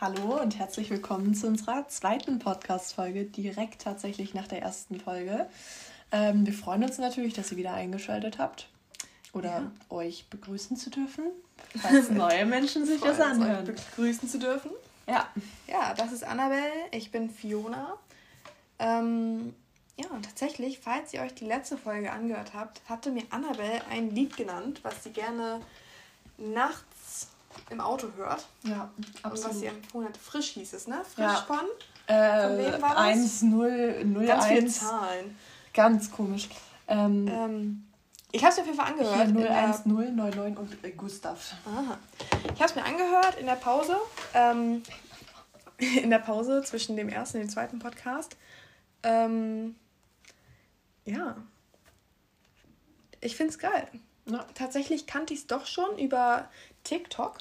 Hallo und herzlich willkommen zu unserer zweiten Podcast-Folge, direkt tatsächlich nach der ersten Folge. Ähm, wir freuen uns natürlich, dass ihr wieder eingeschaltet habt oder ja. euch begrüßen zu dürfen, falls neue Menschen sich das anhören. Begrüßen zu dürfen. Ja. Ja, das ist Annabelle, ich bin Fiona. Ähm, ja, und tatsächlich, falls ihr euch die letzte Folge angehört habt, hatte mir Annabelle ein Lied genannt, was sie gerne nachts im Auto hört. Ja, absolut. Und was sie empfohlen hat. Frisch hieß es, ne? Frisch ja. von? Äh, wem war das? 1, 0, 0, Ganz 1. viele Zahlen. Ganz komisch. Ähm, ähm, ich habe es mir auf jeden Fall angehört. Hier 01099 und äh, Gustav. Aha. Ich habe es mir angehört in der Pause. Ähm, in der Pause zwischen dem ersten und dem zweiten Podcast. Ähm, ja. Ich finde es geil. Ja. Tatsächlich kannte ich es doch schon über TikTok.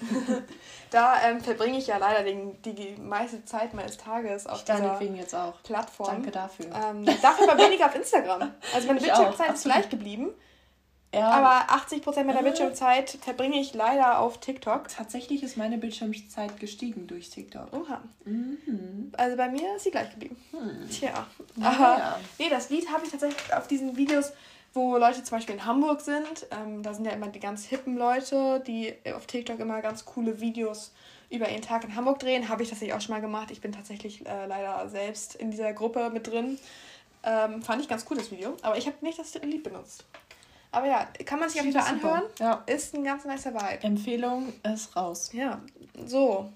da ähm, verbringe ich ja leider den, die, meiste Zeit meines Tages auf ich dieser jetzt auch. Plattform. Danke dafür. Ähm, dafür aber weniger auf Instagram. Also meine Bildschirmzeit ist gleich geblieben. Ja. Aber 80% meiner Bildschirmzeit verbringe ich leider auf TikTok. Tatsächlich ist meine Bildschirmzeit gestiegen durch TikTok. Oha. Mhm. Also bei mir ist sie gleich geblieben. Hm. Tja. Aber ja. nee, das Lied habe ich tatsächlich auf diesen Videos wo Leute zum Beispiel in Hamburg sind. Ähm, da sind ja immer die ganz hippen Leute, die auf TikTok immer ganz coole Videos über ihren Tag in Hamburg drehen. Habe ich tatsächlich auch schon mal gemacht. Ich bin tatsächlich äh, leider selbst in dieser Gruppe mit drin. Ähm, fand ich ganz cool, das Video. Aber ich habe nicht das Lied benutzt. Aber ja, kann man sich auf jeden Fall anhören. Ja. Ist ein ganz nicer Vibe. Empfehlung ist raus. Ja, so.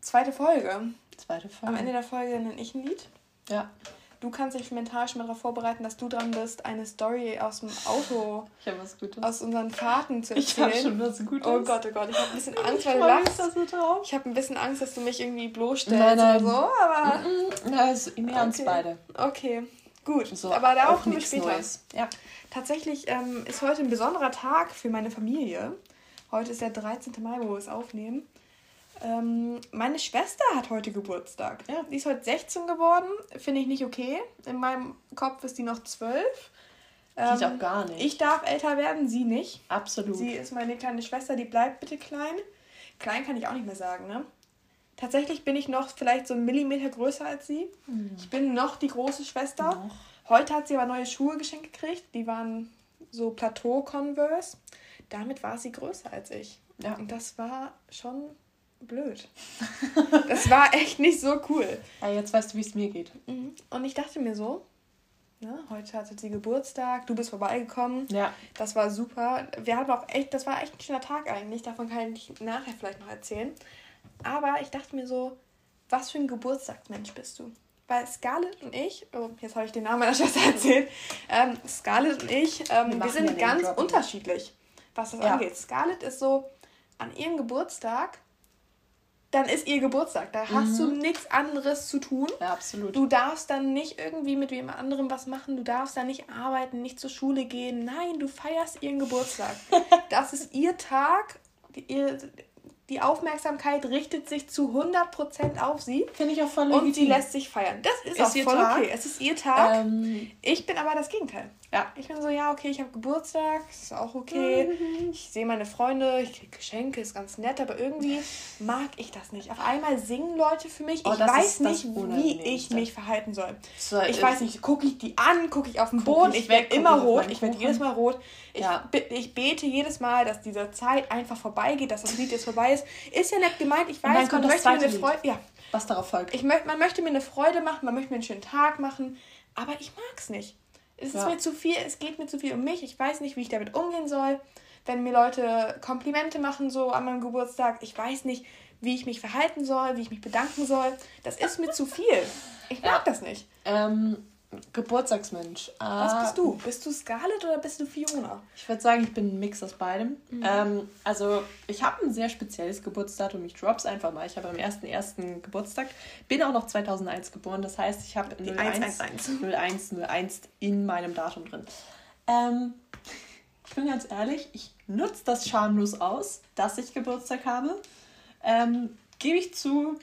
Zweite Folge. Zweite Folge. Am Ende der Folge nenne ich ein Lied. Ja. Du kannst dich mental schon mal darauf vorbereiten, dass du dran bist, eine Story aus dem Auto, aus unseren Fahrten zu erzählen. Ich habe schon was Gutes. Oh Gott, oh Gott, ich habe ein bisschen Angst, weil du lachst. Ich habe ein bisschen Angst, dass du mich irgendwie bloßstellst nein, nein. oder so, aber... Na, es ist mehr okay. uns beide. Okay, gut. So, aber darauf kommen wir später. Neues. Ja. Tatsächlich ähm, ist heute ein besonderer Tag für meine Familie. Heute ist der 13. Mai, wo wir es aufnehmen. Ähm, meine Schwester hat heute Geburtstag. Ja. Die ist heute 16 geworden. Finde ich nicht okay. In meinem Kopf ist die noch 12. Ähm, ich auch gar nicht. Ich darf älter werden, sie nicht. Absolut. Sie ist meine kleine Schwester, die bleibt bitte klein. Klein kann ich auch nicht mehr sagen, ne? Tatsächlich bin ich noch vielleicht so einen Millimeter größer als sie. Hm. Ich bin noch die große Schwester. Noch. Heute hat sie aber neue Schuhe geschenkt gekriegt. Die waren so Plateau Converse. Damit war sie größer als ich. Ja. Und das war schon blöd. Das war echt nicht so cool. Ja, jetzt weißt du, wie es mir geht. Mhm. Und ich dachte mir so, ne, heute hatte sie Geburtstag, du bist vorbeigekommen. Ja. Das war super. Wir hatten auch echt, das war echt ein schöner Tag eigentlich. Davon kann ich nachher vielleicht noch erzählen. Aber ich dachte mir so, was für ein Geburtstagsmensch bist du? Weil Scarlett und ich, oh, jetzt habe ich den Namen meiner Schwester erzählt, ähm, Scarlett und ich, ähm, wir, wir sind ganz unterschiedlich, was das ja. angeht. Scarlett ist so, an ihrem Geburtstag dann ist ihr Geburtstag. Da mhm. hast du mhm. nichts anderes zu tun. Ja, absolut. Du darfst dann nicht irgendwie mit wem anderem was machen. Du darfst dann nicht arbeiten, nicht zur Schule gehen. Nein, du feierst ihren Geburtstag. das ist ihr Tag. Ihr, die Aufmerksamkeit richtet sich zu 100% auf sie. Finde ich auch voll legitim. Und sie lässt sich feiern. Das ist, ist auch voll Tag. okay. Es ist ihr Tag. Ähm, ich bin aber das Gegenteil. Ja. Ich bin so, ja, okay, ich habe Geburtstag, ist auch okay. Mhm. Ich sehe meine Freunde, ich kriege Geschenke, ist ganz nett, aber irgendwie mag ich das nicht. Auf einmal singen Leute für mich. Oh, ich weiß nicht, wie ich mich verhalten soll. So, ich weiß nicht, gucke ich die an, gucke ich auf den Boden, ich, ich werde immer rot, ich werde jedes Mal rot. Ich, ja. ich bete jedes Mal, dass diese Zeit einfach vorbeigeht, dass das Lied jetzt vorbei ist. Ist ja nett gemeint, ich weiß, man möchte mir eine Freude. Ja. Was darauf folgt. Ich möcht, man möchte mir eine Freude machen, man möchte mir einen schönen Tag machen, aber ich mag es nicht. Es ja. ist mir zu viel, es geht mir zu viel um mich. Ich weiß nicht, wie ich damit umgehen soll. Wenn mir Leute Komplimente machen, so an meinem Geburtstag, ich weiß nicht, wie ich mich verhalten soll, wie ich mich bedanken soll. Das ist mir zu viel. Ich mag ja. das nicht. Ähm, Geburtstagsmensch. Was bist du? Bist du Scarlett oder bist du Fiona? Ich würde sagen, ich bin ein Mix aus beidem. Mhm. Ähm, also, ich habe ein sehr spezielles Geburtsdatum. Ich drop's einfach mal. Ich habe am 1.1. Geburtstag. Bin auch noch 2001 geboren. Das heißt, ich habe 01, 01, 01 in meinem Datum drin. Ähm, ich bin ganz ehrlich, ich nutze das schamlos aus, dass ich Geburtstag habe. Ähm, Gebe ich zu,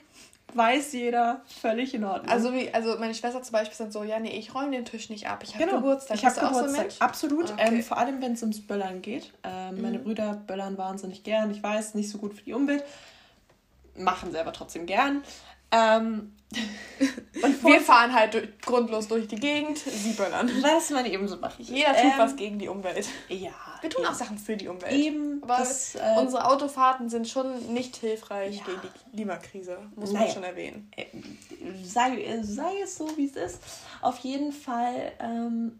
weiß jeder, völlig in Ordnung. Also wie, also meine Schwester zum Beispiel sagt so, ja nee, ich räume den Tisch nicht ab, ich habe genau. Geburtstag. Ich habe Geburtstag, so absolut. Okay. Ähm, vor allem, wenn es ums Böllern geht. Ähm, mhm. Meine Brüder böllern wahnsinnig gern, ich weiß, nicht so gut für die Umwelt. machen sie aber trotzdem gern. Ähm, und wir fahren halt durch, grundlos durch die Gegend, sie böllern. Was man eben so macht. Jeder tut ähm, was gegen die Umwelt. Ja. Wir tun eben. auch Sachen für die Umwelt. Eben. Aber das, äh, unsere Autofahrten sind schon nicht hilfreich ja. gegen die Klimakrise, muss naja. man schon erwähnen. Äh, sei, sei es so, wie es ist. Auf jeden Fall ähm,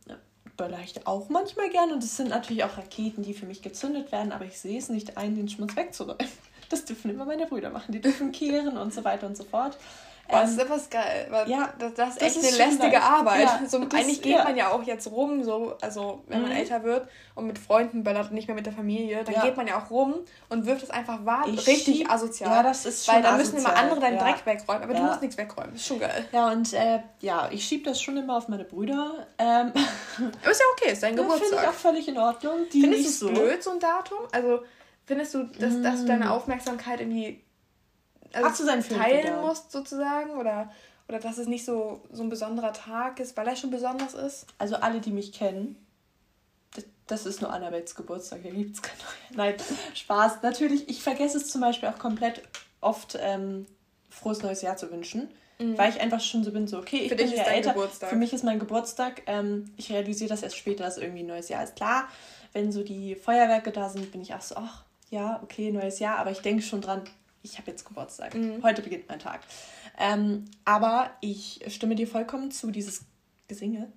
böller ich auch manchmal gern und es sind natürlich auch Raketen, die für mich gezündet werden, aber ich sehe es nicht ein, den Schmutz wegzuräumen. Das dürfen immer meine Brüder machen. Die dürfen kehren und so weiter und so fort. Boah, das ist etwas geil. Ja, das, das ist echt das ist eine lästige nice. Arbeit. Ja, so, eigentlich geht ja. man ja auch jetzt rum, so, also wenn man mhm. älter wird und mit Freunden böllert und nicht mehr mit der Familie, dann ja. geht man ja auch rum und wirft es einfach wahr. Ich richtig asozial. Ja, das ist schon Weil da müssen immer andere deinen Dreck wegräumen, aber du musst nichts wegräumen. Das ist schon geil. Ja, und äh, ja, ich schiebe das schon immer auf meine Brüder. Ähm, aber ist ja okay, ist dein Geburtstag. Finde ich auch völlig in Ordnung. Die Findest du es so. blöd, so ein Datum? Also Findest du, dass, mm. dass du deine Aufmerksamkeit irgendwie also teilen wieder. musst, sozusagen? Oder, oder dass es nicht so, so ein besonderer Tag ist, weil er schon besonders ist? Also alle, die mich kennen, das, das ist nur Annabels Geburtstag, hier gibt es keinen Nein, Spaß. Natürlich, ich vergesse es zum Beispiel auch komplett oft, ähm, frohes neues Jahr zu wünschen. Mhm. Weil ich einfach schon so bin, so, okay, ich Für bin ja älter. Geburtstag. Für mich ist mein Geburtstag. Ähm, ich realisiere das erst später, dass irgendwie ein neues Jahr ist. Klar, wenn so die Feuerwerke da sind, bin ich auch so, ach, ja, okay, neues Jahr, aber ich denke schon dran, ich habe jetzt Geburtstag. Mhm. Heute beginnt mein Tag. Ähm, aber ich stimme dir vollkommen zu, dieses Gesinge.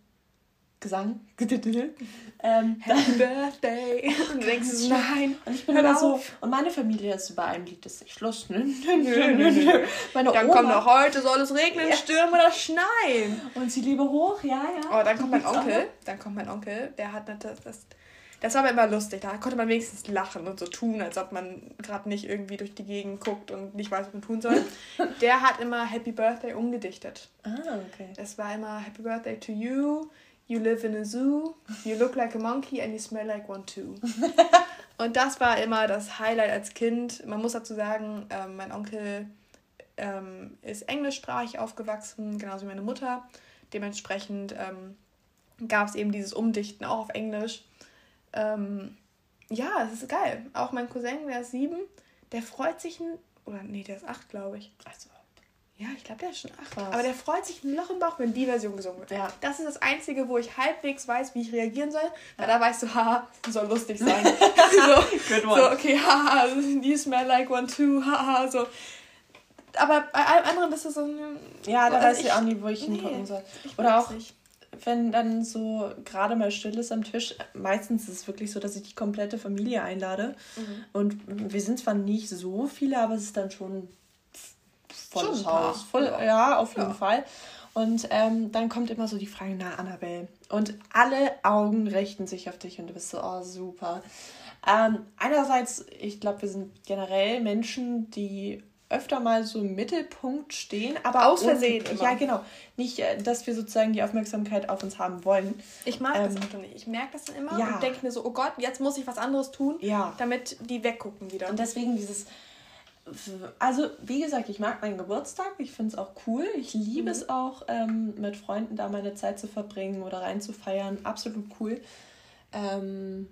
Gesang. ähm, Happy Birthday. Und du denkst so, nein. Und ich bin immer so. Und meine Familie ist bei einem Lied, das ich Schluss. Nö, nö, nö, nö. Meine dann Oma, kommt noch heute, soll es regnen, ja. stürmen oder schneien. Und sie liebe hoch, ja, ja. Oh, dann kommt mein Onkel. Dann kommt mein Onkel. Der hat das, das das war aber immer lustig. Da konnte man wenigstens lachen und so tun, als ob man gerade nicht irgendwie durch die Gegend guckt und nicht weiß, was man tun soll. Der hat immer Happy Birthday umgedichtet. Ah, okay. Es war immer Happy Birthday to you. You live in a zoo. You look like a monkey and you smell like one too. und das war immer das Highlight als Kind. Man muss dazu sagen, ähm, mein Onkel ähm, ist englischsprachig aufgewachsen, genauso wie meine Mutter. Dementsprechend ähm, gab es eben dieses Umdichten auch auf Englisch. Ähm, ja, es ist geil. Auch mein Cousin, der ist sieben, der freut sich ein. Oder nee, der ist acht, glaube ich. Also. Ja, ich glaube, der ist schon acht. Krass. Aber der freut sich ein Loch im Bauch, wenn die Version gesungen wird. Ja. Das ist das Einzige, wo ich halbwegs weiß, wie ich reagieren soll. Weil ja. da weißt du, haha, soll lustig sein. so, Good one. so, okay, haha, you smell like one too, haha, so. Aber bei allem anderen ist es so. Ja, da also weiß ich auch nie, wo ich nee, hingucken soll. Oder auch. Nicht wenn dann so gerade mal still ist am Tisch, meistens ist es wirklich so, dass ich die komplette Familie einlade. Mhm. Und wir sind zwar nicht so viele, aber es ist dann schon volles schon Haus. Voll, ja. ja. auf jeden ja. Fall. Und ähm, dann kommt immer so die Frage, na, Annabelle. Und alle Augen richten sich auf dich und du bist so, oh, super. Ähm, einerseits, ich glaube, wir sind generell Menschen, die öfter mal so im Mittelpunkt stehen, aber aus Versehen immer. Ja, genau. Nicht, äh, dass wir sozusagen die Aufmerksamkeit auf uns haben wollen. Ich mag ähm, das auch nicht. Ich merke das dann immer ja. und denke mir so, oh Gott, jetzt muss ich was anderes tun, ja. damit die weggucken wieder. Und deswegen dieses also, wie gesagt, ich mag meinen Geburtstag. Ich finde es auch cool. Ich liebe mhm. es auch, ähm, mit Freunden da meine Zeit zu verbringen oder reinzufeiern. Absolut cool. Ähm,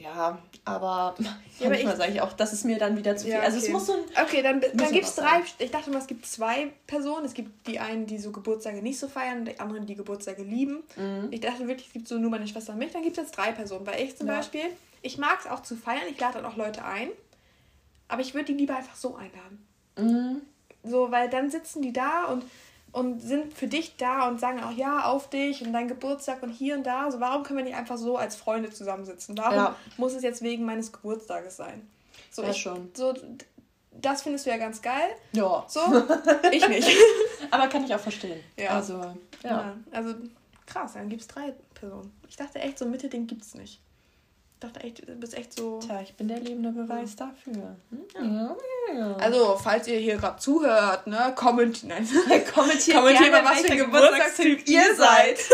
ja, aber ja, manchmal sage ich auch, das ist mir dann wieder zu viel. Ja, okay. Also es muss so ein. Okay, dann, dann gibt es drei. Ich dachte mal, es gibt zwei Personen. Es gibt die einen, die so Geburtstage nicht so feiern und die anderen, die Geburtstage lieben. Mhm. Ich dachte wirklich, es gibt so nur meine Schwester und mich. Dann gibt es jetzt drei Personen. Weil ich zum ja. Beispiel, ich mag es auch zu feiern. Ich lade dann auch Leute ein. Aber ich würde die lieber einfach so einladen. Mhm. So, weil dann sitzen die da und und sind für dich da und sagen auch ja auf dich und dein Geburtstag und hier und da. Also warum können wir nicht einfach so als Freunde zusammensitzen? Warum ja. muss es jetzt wegen meines Geburtstages sein? So, ja, ich, schon. So, das findest du ja ganz geil. Ja. So, ich nicht. Aber kann ich auch verstehen. Ja. Also, ja. ja. Also, krass, dann gibt es drei Personen. Ich dachte echt, so ein Mittelding gibt es nicht dachte echt, du bist echt so. Tja, ich bin der lebende Beweis ja. dafür. Hm? Ja. Ja. Also, falls ihr hier gerade zuhört, ne, kommentiert, nein, kommentiert, kommentiert mal, was für ein Geburtstagstyp ihr seid.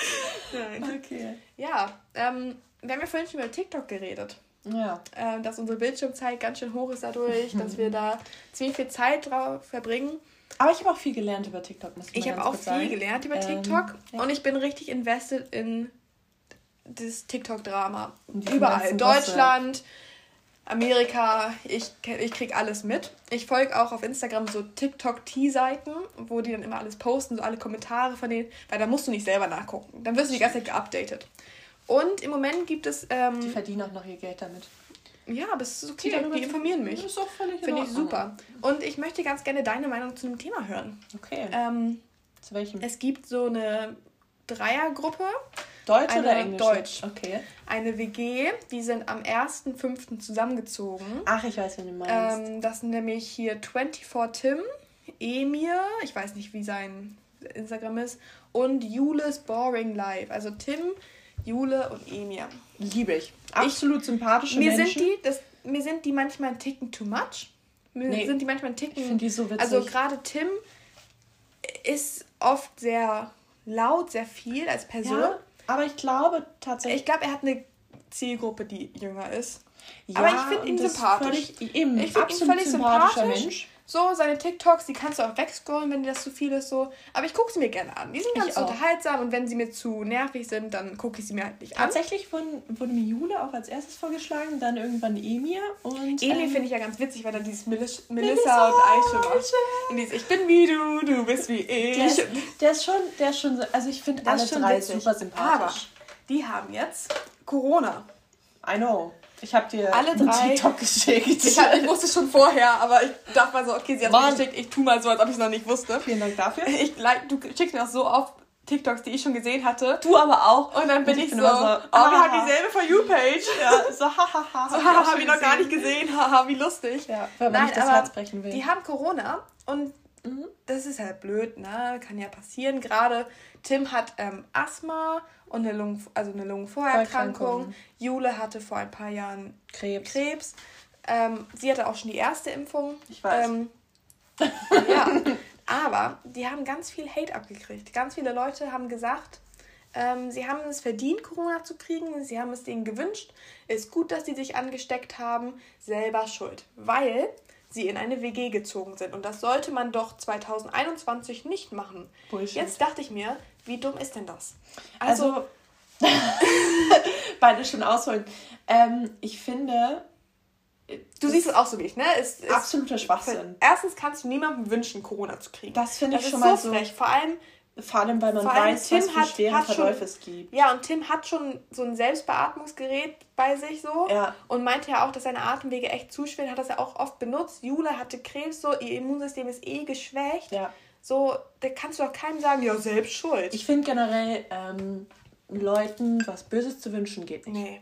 nein. Okay. Ja, ähm, wir haben ja vorhin schon über TikTok geredet. Ja. Ähm, dass unsere Bildschirmzeit ganz schön hoch ist dadurch, dass wir da ziemlich viel Zeit drauf verbringen. Aber ich habe auch viel gelernt über TikTok. Muss ich habe auch viel gelernt über ähm, TikTok ähm, und ich bin richtig invested in das TikTok-Drama. Überall. Deutschland, Amerika, ich, ich krieg alles mit. Ich folge auch auf Instagram so TikTok-T-Seiten, wo die dann immer alles posten, so alle Kommentare von denen, weil da musst du nicht selber nachgucken. Dann wirst du die ganze Zeit geupdatet. Und im Moment gibt es. Ähm, die verdienen auch noch ihr Geld damit. Ja, aber es ist okay, die, die informieren mich. Das ist auch völlig Finde ich super. Und ich möchte ganz gerne deine Meinung zu dem Thema hören. Okay. Ähm, zu welchem? Es gibt so eine Dreiergruppe. Deutsch eine, oder Englisch? Deutsch. Okay. Eine WG, die sind am 1.5. zusammengezogen. Ach, ich weiß, wen du meinst. Ähm, das sind nämlich hier 24 Tim, Emir, ich weiß nicht, wie sein Instagram ist, und Jules Boring Life. Also Tim, Jule und Emir. Liebe ich. Absolut ich, sympathische mir Menschen. Sind die, das, mir sind die manchmal ein Ticken too much. Mir nee, sind die manchmal ein Ticken. Ich finde die so witzig. Also gerade Tim ist oft sehr laut, sehr viel als Person. Ja, aber ich glaube tatsächlich. Ich glaube, er hat eine Zielgruppe, die jünger ist. Ja, aber ich finde ihn sympathisch. Völlig, eben, ich finde ihn völlig sympathisch. Mensch. So, seine TikToks, die kannst du auch wegscrollen, wenn dir das zu viel ist. So. Aber ich gucke sie mir gerne an. Die sind ganz unterhaltsam und wenn sie mir zu nervig sind, dann gucke ich sie mir halt nicht an. Tatsächlich wurde, wurde mir Jule auch als erstes vorgeschlagen, dann irgendwann Emir. Und, Emir ähm, finde ich ja ganz witzig, weil er dieses Melis Melissa, und Aisha macht. Und dieses Ich bin wie du, du bist wie ich. Der ist, der ist schon, der ist schon so, also ich finde alle drei witzig. super sympathisch. Aber die haben jetzt Corona. I know. Ich habe dir alle drei TikTok geschickt. Ich, ich, wusste schon vorher, aber ich dachte mal so, okay, sie hat es geschickt. Ich tu mal so, als ob ich es noch nicht wusste. Vielen Dank dafür. Ich, du schickst mir auch so oft TikToks, die ich schon gesehen hatte. Du aber auch. Und dann bin ich, ich bin so, so, oh, wir haben dieselbe For You-Page. Ja, so hahaha. Ha, ha, so haha, hab ich noch gar nicht gesehen. Haha, wie lustig. Ja, weil man Nein, nicht das Herz brechen will. Die haben Corona und. Das ist halt blöd, ne? Kann ja passieren. Gerade Tim hat ähm, Asthma und eine, Lungen, also eine Lungenvorerkrankung. Jule hatte vor ein paar Jahren Krebs. Krebs. Ähm, sie hatte auch schon die erste Impfung. Ich weiß. Ähm, ja, aber die haben ganz viel Hate abgekriegt. Ganz viele Leute haben gesagt, ähm, sie haben es verdient, Corona zu kriegen. Sie haben es denen gewünscht. Ist gut, dass sie sich angesteckt haben. Selber schuld. Weil sie in eine WG gezogen sind. Und das sollte man doch 2021 nicht machen. Bullshit. Jetzt dachte ich mir, wie dumm ist denn das? Also, also beide schon ausholen. Ähm, ich finde. Du siehst es auch so wie ich, ne? Es ist absoluter Schwachsinn. Erstens kannst du niemandem wünschen, Corona zu kriegen. Das finde ich das schon mal so frech. Vor allem, vor allem, weil man weiß, Tim was für hat, schwere hat Verläufe schon, es gibt. Ja, und Tim hat schon so ein Selbstbeatmungsgerät bei sich so. Ja. Und meinte ja auch, dass seine Atemwege echt zu schwer, hat das ja auch oft benutzt. Jule hatte Krebs so, ihr Immunsystem ist eh geschwächt. Ja. So, da kannst du doch keinem sagen, ja, selbst schuld. Ich finde generell, ähm, Leuten was Böses zu wünschen geht nicht. Nee.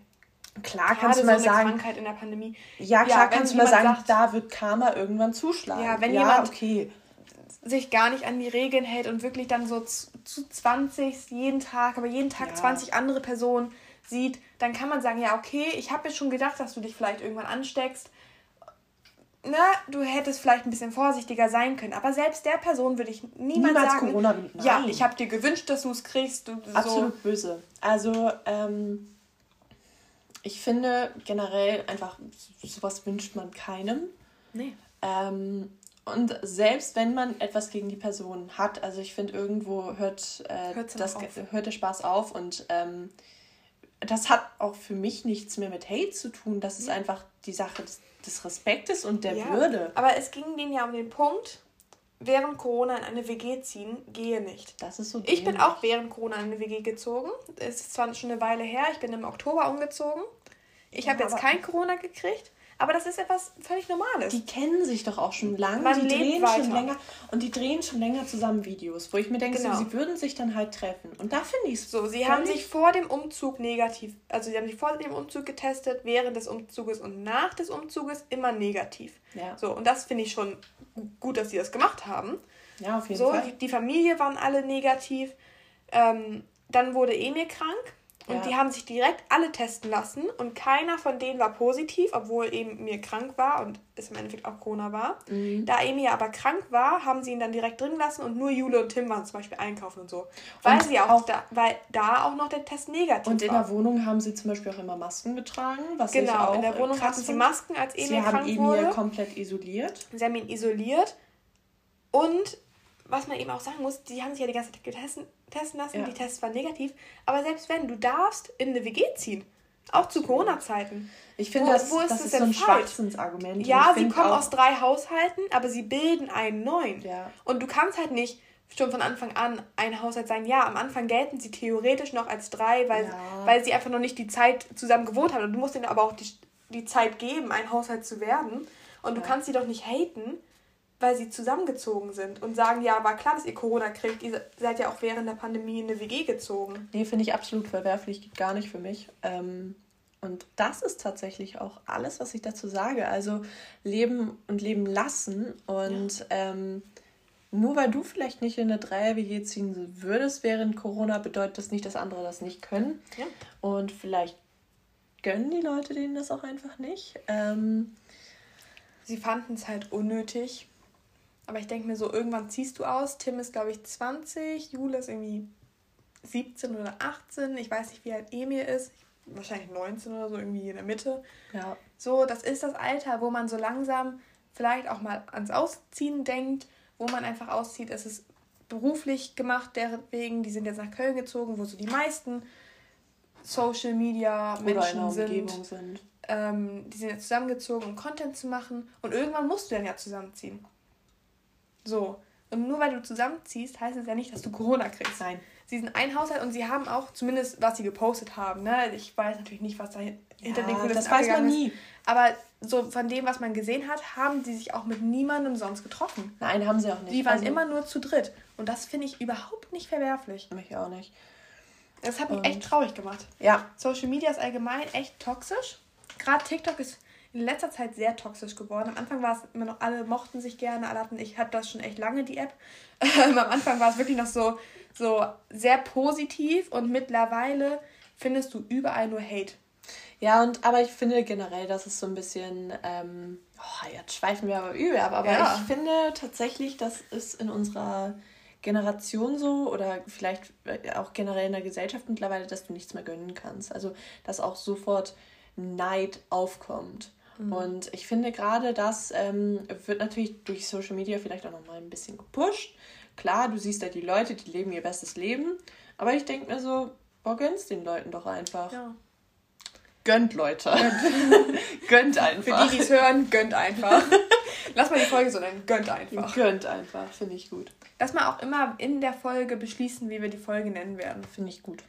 Klar Gerade kannst du mal so sagen. Krankheit in der Pandemie. Ja, klar ja, kannst du mal sagen, sagt, da wird Karma irgendwann zuschlagen. Ja, wenn ja, jemand okay sich gar nicht an die Regeln hält und wirklich dann so zu, zu 20 jeden Tag, aber jeden Tag ja. 20 andere Personen sieht, dann kann man sagen, ja, okay, ich habe mir schon gedacht, dass du dich vielleicht irgendwann ansteckst. Na, du hättest vielleicht ein bisschen vorsichtiger sein können. Aber selbst der Person würde ich niemals, niemals sagen, Corona, nein. ja, ich habe dir gewünscht, dass du es kriegst. Du, Absolut so. böse. Also, ähm, ich finde generell einfach, sowas wünscht man keinem. Nee. Ähm, und selbst wenn man etwas gegen die Person hat, also ich finde, irgendwo hört, äh, das, hört der Spaß auf und ähm, das hat auch für mich nichts mehr mit Hate zu tun. Das ist einfach die Sache des, des Respektes und der ja, Würde. Aber es ging denen ja um den Punkt, während Corona in eine WG ziehen, gehe nicht. Das ist so Ich bin auch während Corona in eine WG gezogen. Es ist zwar schon eine Weile her, ich bin im Oktober umgezogen. Ich ja, habe jetzt kein Corona gekriegt. Aber das ist etwas völlig Normales. Die kennen sich doch auch schon lange. Man die drehen weiter. schon länger und die drehen schon länger zusammen Videos, wo ich mir denke, genau. so, sie würden sich dann halt treffen. Und da finde ich es so. Sie haben sich vor dem Umzug negativ, also sie haben sich vor dem Umzug getestet, während des Umzuges und nach des Umzuges immer negativ. Ja. So und das finde ich schon gut, dass sie das gemacht haben. Ja, auf jeden so, Fall. Die, die Familie waren alle negativ. Ähm, dann wurde Emil krank. Und ja. die haben sich direkt alle testen lassen und keiner von denen war positiv, obwohl eben mir krank war und es im Endeffekt auch Corona war. Mhm. Da Emi aber krank war, haben sie ihn dann direkt drin lassen und nur Jule und Tim waren zum Beispiel einkaufen und so. Weil und sie auch, auch, da, weil da auch noch der Test negativ war. Und in war. der Wohnung haben sie zum Beispiel auch immer Masken getragen, was genau, ich auch in der Wohnung hatten sie Masken, als Emi krank wurde. Sie haben Emil komplett isoliert. Sie haben ihn isoliert und was man eben auch sagen muss, die haben sich ja die ganze Zeit getesten, testen lassen, ja. die Tests waren negativ. Aber selbst wenn, du darfst in eine WG ziehen. Auch zu Corona-Zeiten. Ich finde, das, wo ist das, das ist so ein Schwachsinnsargument. Ja, sie kommen aus drei Haushalten, aber sie bilden einen neuen. Ja. Und du kannst halt nicht schon von Anfang an ein Haushalt sein. Ja, am Anfang gelten sie theoretisch noch als drei, weil, ja. weil sie einfach noch nicht die Zeit zusammen gewohnt haben. Und du musst ihnen aber auch die, die Zeit geben, ein Haushalt zu werden. Und du kannst sie doch nicht haten, weil sie zusammengezogen sind und sagen, ja, war klar, dass ihr Corona kriegt. Ihr seid ja auch während der Pandemie in eine WG gezogen. Nee, finde ich absolut verwerflich, geht gar nicht für mich. Ähm, und das ist tatsächlich auch alles, was ich dazu sage. Also leben und leben lassen. Und ja. ähm, nur weil du vielleicht nicht in eine Dreier-WG ziehen würdest während Corona, bedeutet das nicht, dass andere das nicht können. Ja. Und vielleicht gönnen die Leute denen das auch einfach nicht. Ähm, Sie fanden es halt unnötig. Aber ich denke mir so, irgendwann ziehst du aus. Tim ist, glaube ich, 20, Jule ist irgendwie 17 oder 18. Ich weiß nicht, wie alt Emil ist. Wahrscheinlich 19 oder so, irgendwie in der Mitte. Ja. So, das ist das Alter, wo man so langsam vielleicht auch mal ans Ausziehen denkt, wo man einfach auszieht. Es ist beruflich gemacht, deswegen, die sind jetzt nach Köln gezogen, wo so die meisten Social Media Menschen sind. sind. Ähm, die sind jetzt zusammengezogen, um Content zu machen. Und irgendwann musst du dann ja zusammenziehen. So. Und nur weil du zusammenziehst, heißt es ja nicht, dass du Corona kriegst. Nein. Sie sind ein Haushalt und sie haben auch, zumindest was sie gepostet haben, ne? Ich weiß natürlich nicht, was da hinter ja, den Kulissen Das weiß man nie. Ist. Aber so von dem, was man gesehen hat, haben sie sich auch mit niemandem sonst getroffen. Nein, haben sie auch nicht. Die waren also, immer nur zu dritt. Und das finde ich überhaupt nicht verwerflich. Mich auch nicht. Das hat mich und echt traurig gemacht. Ja. Social Media ist allgemein echt toxisch. Gerade TikTok ist in letzter Zeit sehr toxisch geworden. Am Anfang war es immer noch, alle mochten sich gerne, alle hatten, ich hatte das schon echt lange, die App. Ähm, am Anfang war es wirklich noch so, so sehr positiv und mittlerweile findest du überall nur Hate. Ja, und aber ich finde generell, dass es so ein bisschen, ähm, oh, jetzt schweifen wir aber übel ab, aber ja. ich finde tatsächlich, dass es in unserer Generation so oder vielleicht äh, auch generell in der Gesellschaft mittlerweile, dass du nichts mehr gönnen kannst. Also, dass auch sofort Neid aufkommt. Mhm. Und ich finde gerade das ähm, wird natürlich durch Social Media vielleicht auch nochmal ein bisschen gepusht. Klar, du siehst da die Leute, die leben ihr bestes Leben. Aber ich denke mir so, boah, gönn's den Leuten doch einfach. Ja. Gönnt, Leute. Gönnt, gönnt einfach. Für die, die es hören, gönnt einfach. Lass mal die Folge so nennen. Gönnt einfach. Gönnt einfach, finde ich gut. Lass mal auch immer in der Folge beschließen, wie wir die Folge nennen werden. Finde ich gut.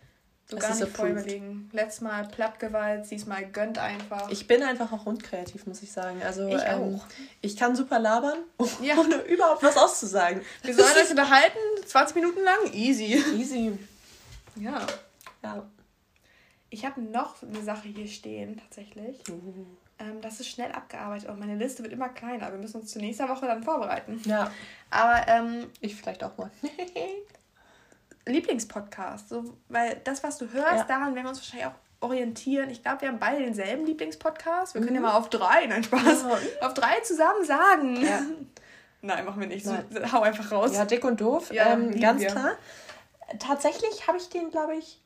So das gar nicht voll überlegen. Letztes Mal Plattgewalt, diesmal gönnt einfach. Ich bin einfach auch unkreativ, muss ich sagen. Also ich ähm, auch. Ich kann super labern, ja. ohne überhaupt was auszusagen. Wir sollen euch unterhalten, 20 Minuten lang. Easy. Easy. Ja. Ja. Ich habe noch eine Sache hier stehen, tatsächlich. Uh. Ähm, das ist schnell abgearbeitet und meine Liste wird immer kleiner. Wir müssen uns zur nächsten Woche dann vorbereiten. Ja. Aber ähm, ich vielleicht auch mal. Lieblingspodcast. So, weil das, was du hörst, ja. daran werden wir uns wahrscheinlich auch orientieren. Ich glaube, wir haben beide denselben Lieblingspodcast. Wir mhm. können ja mhm. mal auf drei, nein Spaß, ja. auf drei zusammen sagen. Ja. Nein, machen wir nicht. So, hau einfach raus. Ja, dick und doof. Ähm, ganz wir. klar. Tatsächlich habe ich den, glaube ich,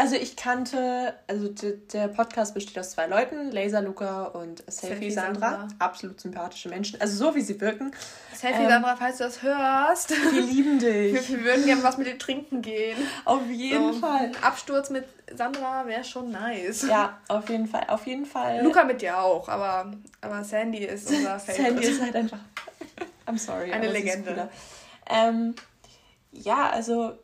also ich kannte, also der Podcast besteht aus zwei Leuten, Laser Luca und Selfie, Selfie Sandra. Sandra. Absolut sympathische Menschen, also so wie sie wirken. Selfie ähm, Sandra, falls du das hörst. Wir lieben dich. Wir, wir würden gerne was mit dir trinken gehen. Auf jeden so, Fall. Ein Absturz mit Sandra wäre schon nice. Ja, auf jeden Fall, auf jeden Fall. Luca mit dir auch, aber, aber Sandy ist unser Favorite. Sandy ist halt einfach, I'm sorry. Eine Legende. Ähm, ja, also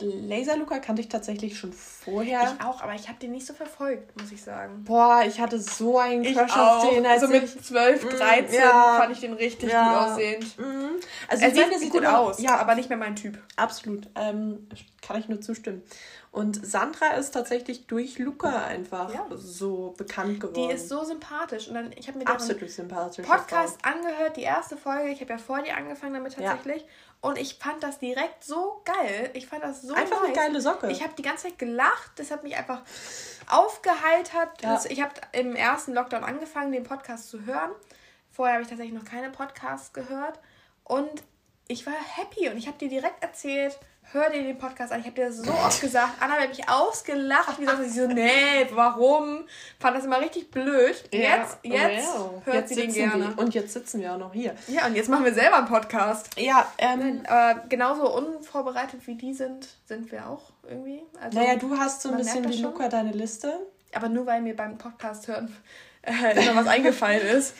Laser Luca kannte ich tatsächlich schon vorher. Ich auch, aber ich habe den nicht so verfolgt, muss ich sagen. Boah, ich hatte so einen Crush auf den. Als also mit 12, 13 mm, ja, fand ich den richtig ja. gut aussehend. Mhm. Also er sieht, sieht gut aus, ja, aber nicht mehr mein Typ. Absolut, ähm, kann ich nur zustimmen. Und Sandra ist tatsächlich durch Luca einfach ja. so bekannt geworden. Die ist so sympathisch. Und dann, ich habe mir Absolut sympathisch. Podcast angehört, die erste Folge. Ich habe ja vor dir angefangen damit tatsächlich. Ja. Und ich fand das direkt so geil. Ich fand das so Einfach nice. eine geile Socke. Ich habe die ganze Zeit gelacht. Das hat mich einfach aufgeheitert. Ja. Ich habe im ersten Lockdown angefangen, den Podcast zu hören. Vorher habe ich tatsächlich noch keine Podcasts gehört. Und ich war happy und ich habe dir direkt erzählt, hör dir den Podcast an. Ich habe dir das so oft gesagt. Anna hat mich ausgelacht. Wie gesagt, ich so, nee, warum? Fand das immer richtig blöd. Ja. Jetzt, jetzt oh, hört jetzt sie den gerne. Die. Und jetzt sitzen wir auch noch hier. Ja, und jetzt machen wir selber einen Podcast. Ja, ähm, aber genauso unvorbereitet wie die sind, sind wir auch irgendwie. Also, naja, du hast so ein bisschen wie Luca deine Liste. Aber nur weil mir beim Podcast hören äh, immer was eingefallen ist.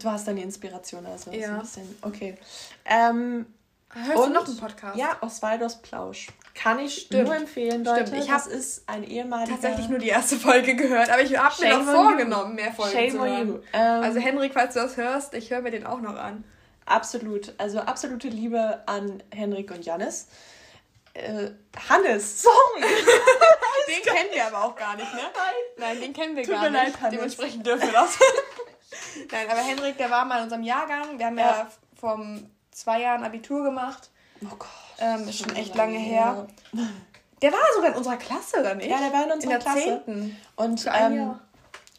Du hast deine Inspiration, also ja. ein bisschen. Okay. Ähm, Hörst und, du noch einen Podcast? Ja, Oswaldos Plausch. Kann ich Stimmt. nur empfehlen, Leute. Stimmt. Ich habe es ein ehemaliger... tatsächlich nur die erste Folge gehört, aber ich habe mir noch vorgenommen, mehr Folgen Shame zu hören. Ähm, also Henrik, falls du das hörst, ich höre mir den auch noch an. Absolut. Also absolute Liebe an Henrik und Janis. Äh, Hannes, sorry. den kennen wir aber auch gar nicht, ne? Nein, Nein den kennen wir Tut gar nicht. Leid, Hannes. Dementsprechend dürfen wir das. Nein, aber Henrik, der war mal in unserem Jahrgang. Wir haben ja, ja vor zwei Jahren Abitur gemacht. Oh Gott. Ähm, ist schon echt lange her. her. Der war sogar in unserer Klasse, oder nicht? Ja, der war in unserer in der Klasse. 10. Und ähm,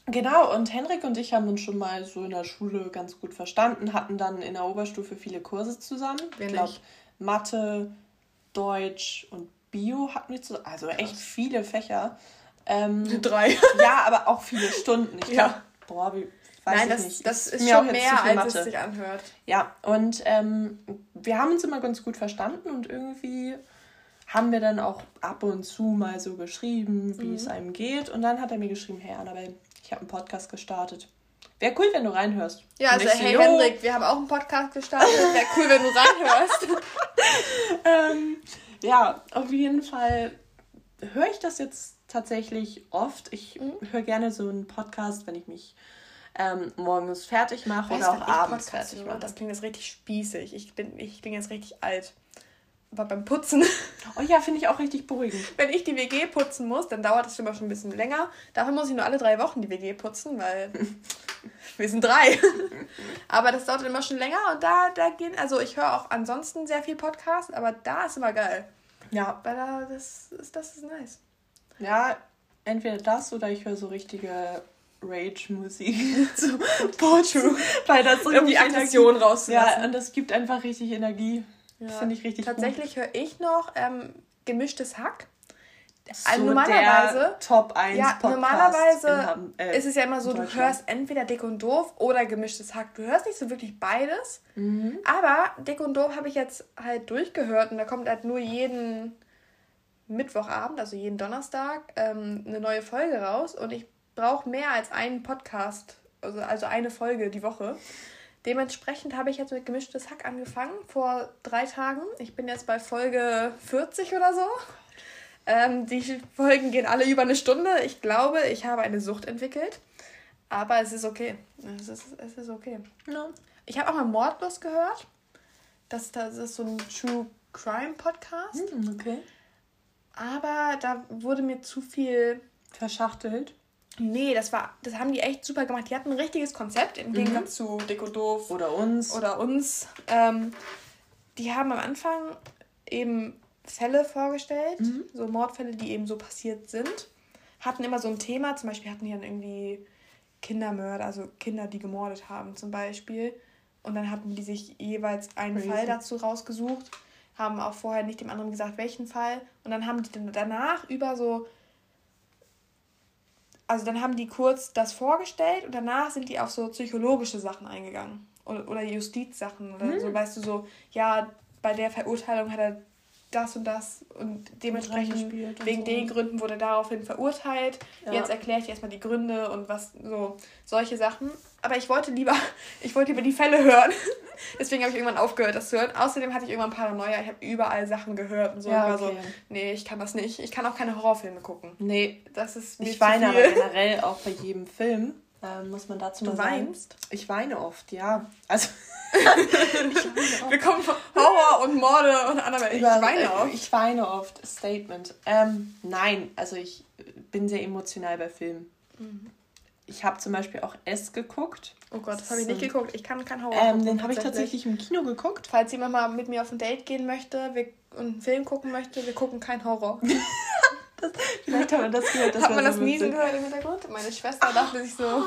genau, und Henrik und ich haben uns schon mal so in der Schule ganz gut verstanden, hatten dann in der Oberstufe viele Kurse zusammen. Wen ich glaube, Mathe, Deutsch und Bio hatten wir zusammen. Also echt viele Fächer. Ähm, Drei. ja, aber auch viele Stunden. Ich glaube, ja. boah, wie, Weiß Nein, das, nicht. das ist schon mehr, als Mathe. es sich anhört. Ja, und ähm, wir haben uns immer ganz gut verstanden und irgendwie haben wir dann auch ab und zu mal so geschrieben, wie mhm. es einem geht. Und dann hat er mir geschrieben, hey Annabelle, ich habe einen Podcast gestartet. Wäre cool, wenn du reinhörst. Ja, also hey so, Hendrik, wir haben auch einen Podcast gestartet. Wäre cool, wenn du reinhörst. ähm, ja, auf jeden Fall höre ich das jetzt tatsächlich oft. Ich mhm. höre gerne so einen Podcast, wenn ich mich ähm, morgens fertig mache oder auch abends fertig mache. Das klingt jetzt richtig spießig. Ich bin, ich bin jetzt richtig alt. Aber beim Putzen. Oh ja, finde ich auch richtig beruhigend. Wenn ich die WG putzen muss, dann dauert das immer schon ein bisschen länger. Dafür muss ich nur alle drei Wochen die WG putzen, weil wir sind drei. aber das dauert immer schon länger und da, da gehen, also ich höre auch ansonsten sehr viel Podcast, aber da ist immer geil. Ja. Weil da, das ist, das ist nice. Ja, entweder das oder ich höre so richtige Rage-Musik zu Porto, weil das so die Aggression rauszulassen. Ja, und das gibt einfach richtig Energie. Ja. Finde ich richtig Tatsächlich höre ich noch ähm, gemischtes Hack. So also normalerweise Top 1 ja, Podcast normalerweise in, äh, ist es ja immer so, du hörst entweder Dick und Doof oder gemischtes Hack. Du hörst nicht so wirklich beides. Mhm. Aber Dick und Doof habe ich jetzt halt durchgehört und da kommt halt nur jeden Mittwochabend, also jeden Donnerstag, ähm, eine neue Folge raus und ich brauche mehr als einen Podcast, also, also eine Folge die Woche. Dementsprechend habe ich jetzt mit gemischtes Hack angefangen vor drei Tagen. Ich bin jetzt bei Folge 40 oder so. Ähm, die Folgen gehen alle über eine Stunde. Ich glaube, ich habe eine Sucht entwickelt. Aber es ist okay. Es ist, es ist okay. No. Ich habe auch mal Mordlos gehört. Das, das ist so ein True Crime Podcast. Mm, okay. Aber da wurde mir zu viel verschachtelt. Nee, das war, das haben die echt super gemacht. Die hatten ein richtiges Konzept im mhm. Gegensatz zu Dick und Doof. Oder uns. Oder uns. Ähm, die haben am Anfang eben Fälle vorgestellt, mhm. so Mordfälle, die eben so passiert sind. Hatten immer so ein Thema, zum Beispiel hatten die dann irgendwie Kindermörder, also Kinder, die gemordet haben zum Beispiel. Und dann hatten die sich jeweils einen Crazy. Fall dazu rausgesucht, haben auch vorher nicht dem anderen gesagt, welchen Fall. Und dann haben die dann danach über so also dann haben die kurz das vorgestellt und danach sind die auf so psychologische Sachen eingegangen. Oder, oder Justizsachen oder mhm. so, weißt du, so, ja, bei der Verurteilung hat er das und das und dementsprechend wegen so. den Gründen wurde daraufhin verurteilt. Ja. Jetzt erkläre ich erstmal die Gründe und was so solche Sachen. Aber ich wollte lieber, ich wollte lieber die Fälle hören. Deswegen habe ich irgendwann aufgehört, das zu hören. Außerdem hatte ich irgendwann Paranoia. Ich habe überall Sachen gehört und so. Ja, okay. so, nee, ich kann das nicht. Ich kann auch keine Horrorfilme gucken. Nee, das ist Ich weine aber generell auch bei jedem Film. Ähm, muss man dazu du mal sagen. weinst? Ich weine oft, ja. Also Wir kommen von Horror und Morde und Annabelle. Ich weine oft. Ich weine oft. Statement. Ähm, nein, also ich bin sehr emotional bei Filmen. Mhm. Ich habe zum Beispiel auch S geguckt. Oh Gott, das habe ich nicht geguckt. Ich kann keinen Horror ähm, gucken. Den habe ich tatsächlich im Kino geguckt. Falls jemand mal mit mir auf ein Date gehen möchte wir, und einen Film gucken möchte, wir gucken keinen Horror. das, vielleicht hat man das gehört. Das hat man das Niesen gehört im Hintergrund? Meine Schwester dachte sich so,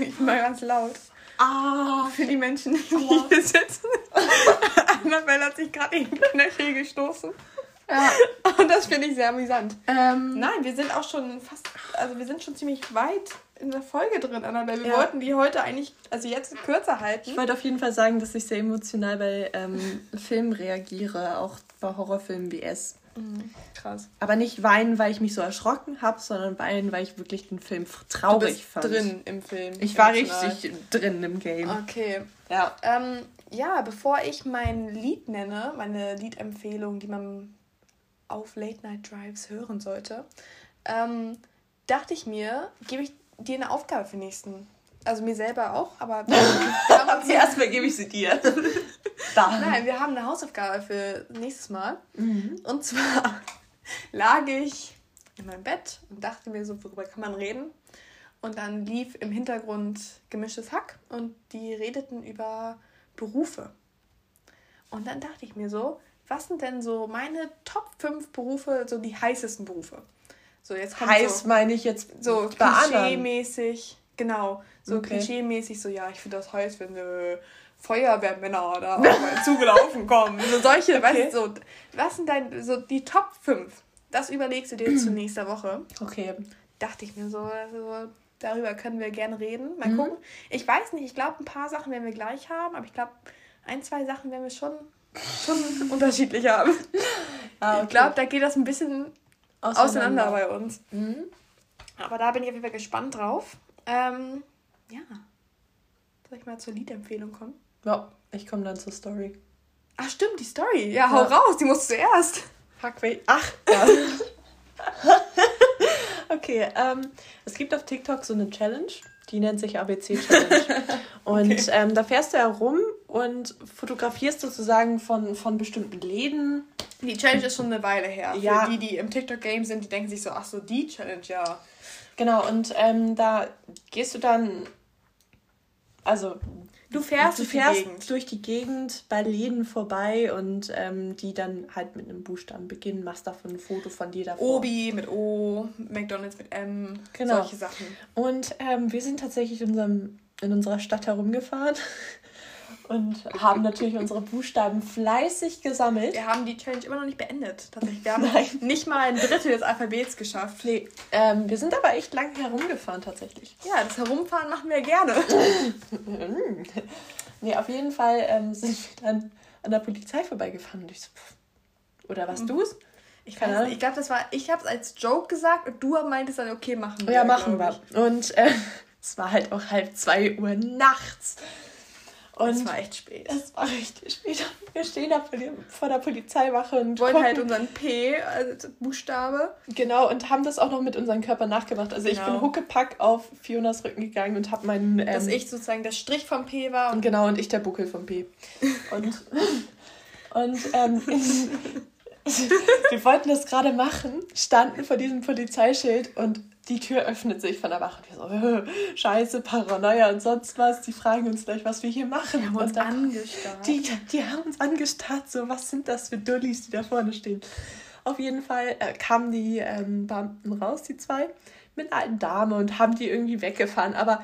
ich bin mal ganz laut. Ah, für die Menschen, die oh. hier sitzen. Annabelle hat sich gerade in den Knöchel gestoßen. Ja. Und das finde ich sehr amüsant. Ähm, Nein, wir sind auch schon fast, also wir sind schon ziemlich weit in der Folge drin, Annabelle. Wir ja. wollten die heute eigentlich, also jetzt kürzer halten. Ich wollte auf jeden Fall sagen, dass ich sehr emotional bei ähm, Filmen reagiere, auch bei Horrorfilmen wie S. Mhm, krass. Aber nicht weinen, weil ich mich so erschrocken habe, sondern weinen, weil ich wirklich den Film traurig du bist fand. drin im Film. Ich war richtig drin im Game. Okay. Ja. Ähm, ja, bevor ich mein Lied nenne, meine Liedempfehlung, die man auf Late Night Drives hören sollte, ähm, dachte ich mir, gebe ich dir eine Aufgabe für nächsten. Also mir selber auch, aber haben erstmal gebe ich sie dir. Nein, wir haben eine Hausaufgabe für nächstes Mal. Mhm. Und zwar lag ich in meinem Bett und dachte mir so, worüber kann man reden? Und dann lief im Hintergrund gemischtes Hack und die redeten über Berufe. Und dann dachte ich mir so, was sind denn so meine Top 5 Berufe, so die heißesten Berufe? So, jetzt Heiß so, meine ich jetzt so klischee-mäßig, genau, so okay. klischee-mäßig, so ja, ich finde das heiß, wenn äh, Feuerwehrmänner meinen zugelaufen kommen. So solche, okay. weißt du, so, was sind dein, so die Top 5? Das überlegst du dir zu nächster Woche. Okay. Dachte ich mir so, also, darüber können wir gerne reden. Mal mhm. gucken. Ich weiß nicht, ich glaube, ein paar Sachen werden wir gleich haben, aber ich glaube, ein, zwei Sachen werden wir schon, schon unterschiedlich haben. Ah, okay. Ich glaube, da geht das ein bisschen auseinander, auseinander bei uns. Mhm. Aber da bin ich auf jeden Fall gespannt drauf. Ähm, ja. Soll ich mal zur Liedempfehlung kommen? Ja, ich komme dann zur Story. Ach stimmt, die Story. Ja, hau ja. raus, die musst du zuerst. Fuck, wait. Ach, ja. okay, ähm, es gibt auf TikTok so eine Challenge, die nennt sich ABC Challenge. und okay. ähm, da fährst du herum und fotografierst sozusagen von, von bestimmten Läden. Die Challenge ist schon eine Weile her. Ja. Für die, die im TikTok-Game sind, die denken sich so, ach so, die Challenge, ja. Genau, und ähm, da gehst du dann, also du fährst, du fährst die durch die Gegend bei Läden vorbei und ähm, die dann halt mit einem Buchstaben beginnen, machst davon ein Foto von dir davor. Obi mit O, McDonalds mit M, genau. solche Sachen. Und ähm, wir sind tatsächlich in, unserem, in unserer Stadt herumgefahren und haben natürlich unsere Buchstaben fleißig gesammelt. Wir haben die Challenge immer noch nicht beendet. Tatsächlich. Wir haben Nein. nicht mal ein Drittel des Alphabets geschafft. Nee, ähm, wir sind aber echt lang herumgefahren tatsächlich. Ja, das Herumfahren machen wir gerne. nee, auf jeden Fall ähm, sind wir dann an der Polizei vorbeigefahren. Und ich so, pff. oder was mhm. du es? Ich, ich glaube, das war, ich habe es als Joke gesagt und du meintest dann, okay, machen wir. Ja, machen wir. Und äh, es war halt auch halb zwei Uhr nachts. Und es war echt spät. Es war richtig spät. Wir stehen da vor der Polizeiwache und wollen halt unseren P als Buchstabe. Genau, und haben das auch noch mit unserem Körper nachgemacht. Also genau. ich bin genau. huckepack auf Fionas Rücken gegangen und habe meinen... Ähm, Dass ich sozusagen der Strich vom P war. Und genau, und ich der Buckel vom P. Und, und ähm, wir wollten das gerade machen, standen vor diesem Polizeischild und die Tür öffnet sich von der Wache. Und wir so, scheiße, Paranoia und sonst was. Die fragen uns gleich, was wir hier machen. Die haben uns dann, angestarrt. Die, die haben uns angestarrt. So, was sind das für Dullis, die da vorne stehen? Auf jeden Fall äh, kamen die ähm, Beamten raus, die zwei, mit einer alten Dame und haben die irgendwie weggefahren. Aber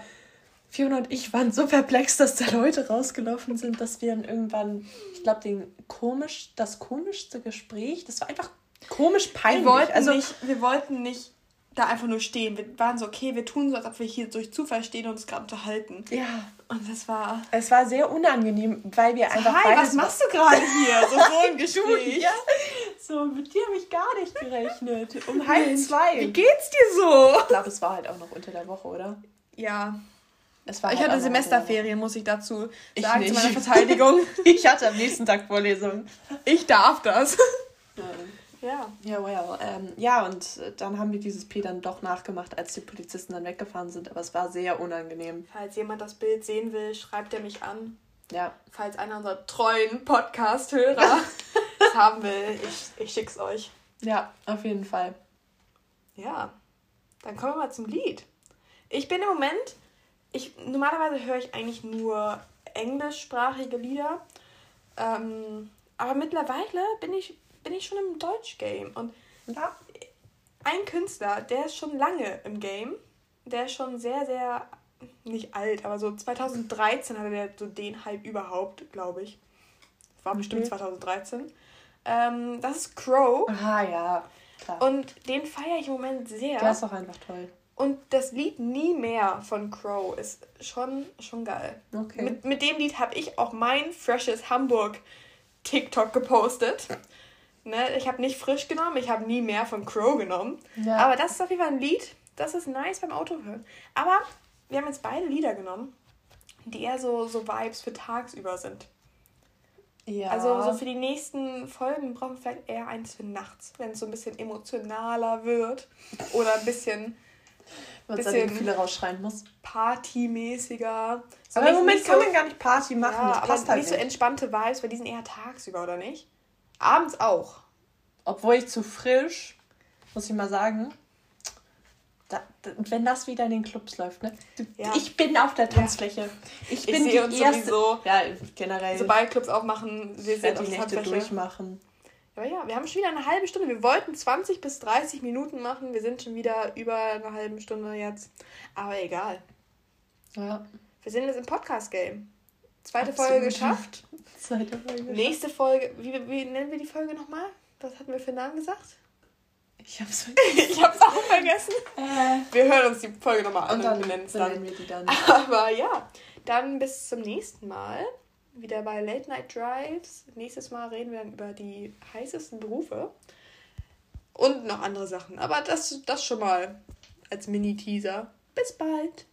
Fiona und ich waren so perplex, dass da Leute rausgelaufen sind, dass wir dann irgendwann, ich glaube, den komisch, das komischste Gespräch, das war einfach komisch peinlich. Wir wollten, also, nicht, wir wollten nicht da einfach nur stehen. Wir waren so, okay, wir tun so, als ob wir hier durch Zufall stehen und uns gerade unterhalten. Ja. Und das war. Es war sehr unangenehm, weil wir so, einfach. Hi, was machst du gerade hier? So, so ein Gespräch. ja. So, mit dir habe ich gar nicht gerechnet. Um halb zwei. Wie geht's dir so? Ich glaube, es war halt auch noch unter der Woche, oder? Ja. Ich halt hatte Semesterferien, muss ich dazu sagen, ich zu meiner Verteidigung. ich hatte am nächsten Tag Vorlesung. Ich darf das. Ja. Ja, well. Ähm, ja, und äh, dann haben wir dieses P dann doch nachgemacht, als die Polizisten dann weggefahren sind. Aber es war sehr unangenehm. Falls jemand das Bild sehen will, schreibt er mich an. Ja. Falls einer unserer treuen Podcast-Hörer es haben will, ich, ich schick's euch. Ja, auf jeden Fall. Ja. Dann kommen wir mal zum Lied. Ich bin im Moment, ich normalerweise höre ich eigentlich nur englischsprachige Lieder. Ähm, aber mittlerweile bin ich bin ich schon im Deutsch-Game. Und ja, ein Künstler, der ist schon lange im Game. Der ist schon sehr, sehr, nicht alt, aber so 2013 hatte der so den Hype überhaupt, glaube ich. War okay. bestimmt 2013. Ähm, das ist Crow. Aha, ja. Klar. Und den feiere ich im Moment sehr. Der ist auch einfach toll. Und das Lied Nie mehr von Crow ist schon, schon geil. Okay. Mit, mit dem Lied habe ich auch mein freshes Hamburg TikTok gepostet. Ne? Ich habe nicht frisch genommen, ich habe nie mehr von Crow genommen. Ja. Aber das ist auf jeden Fall ein Lied, das ist nice beim Auto hören. Aber wir haben jetzt beide Lieder genommen, die eher so, so Vibes für tagsüber sind. Ja. Also so für die nächsten Folgen brauchen wir vielleicht eher eins für nachts, wenn es so ein bisschen emotionaler wird. Oder ein bisschen. Was bisschen viele rausschreien muss. Partymäßiger. So aber im Moment so, kann man gar nicht Party machen. Ja, das passt halt nicht so entspannte Vibes, weil die sind eher tagsüber, oder nicht? Abends auch. Obwohl ich zu frisch, muss ich mal sagen, da, wenn das wieder in den Clubs läuft, ne? Ja. Ich bin auf der Tanzfläche. Ja. Ich bin ich die erste. Sowieso, ja, generell. Sobald Clubs aufmachen, wir sind auf die Nächte durchmachen. Aber ja, wir haben schon wieder eine halbe Stunde. Wir wollten 20 bis 30 Minuten machen. Wir sind schon wieder über eine halbe Stunde jetzt. Aber egal. Ja. Wir sind jetzt im Podcast-Game. Zweite Absolut. Folge geschafft. Zweite Folge. Nächste Folge. Wie, wie nennen wir die Folge nochmal? Was hatten wir für einen Namen gesagt? Ich hab's vergessen. ich hab's auch vergessen. Äh, wir hören uns die Folge nochmal an und, dann und benennen es dann. Wir die dann. Aber ja, dann bis zum nächsten Mal. Wieder bei Late Night Drives. Nächstes Mal reden wir dann über die heißesten Berufe. Und noch andere Sachen. Aber das, das schon mal als Mini-Teaser. Bis bald.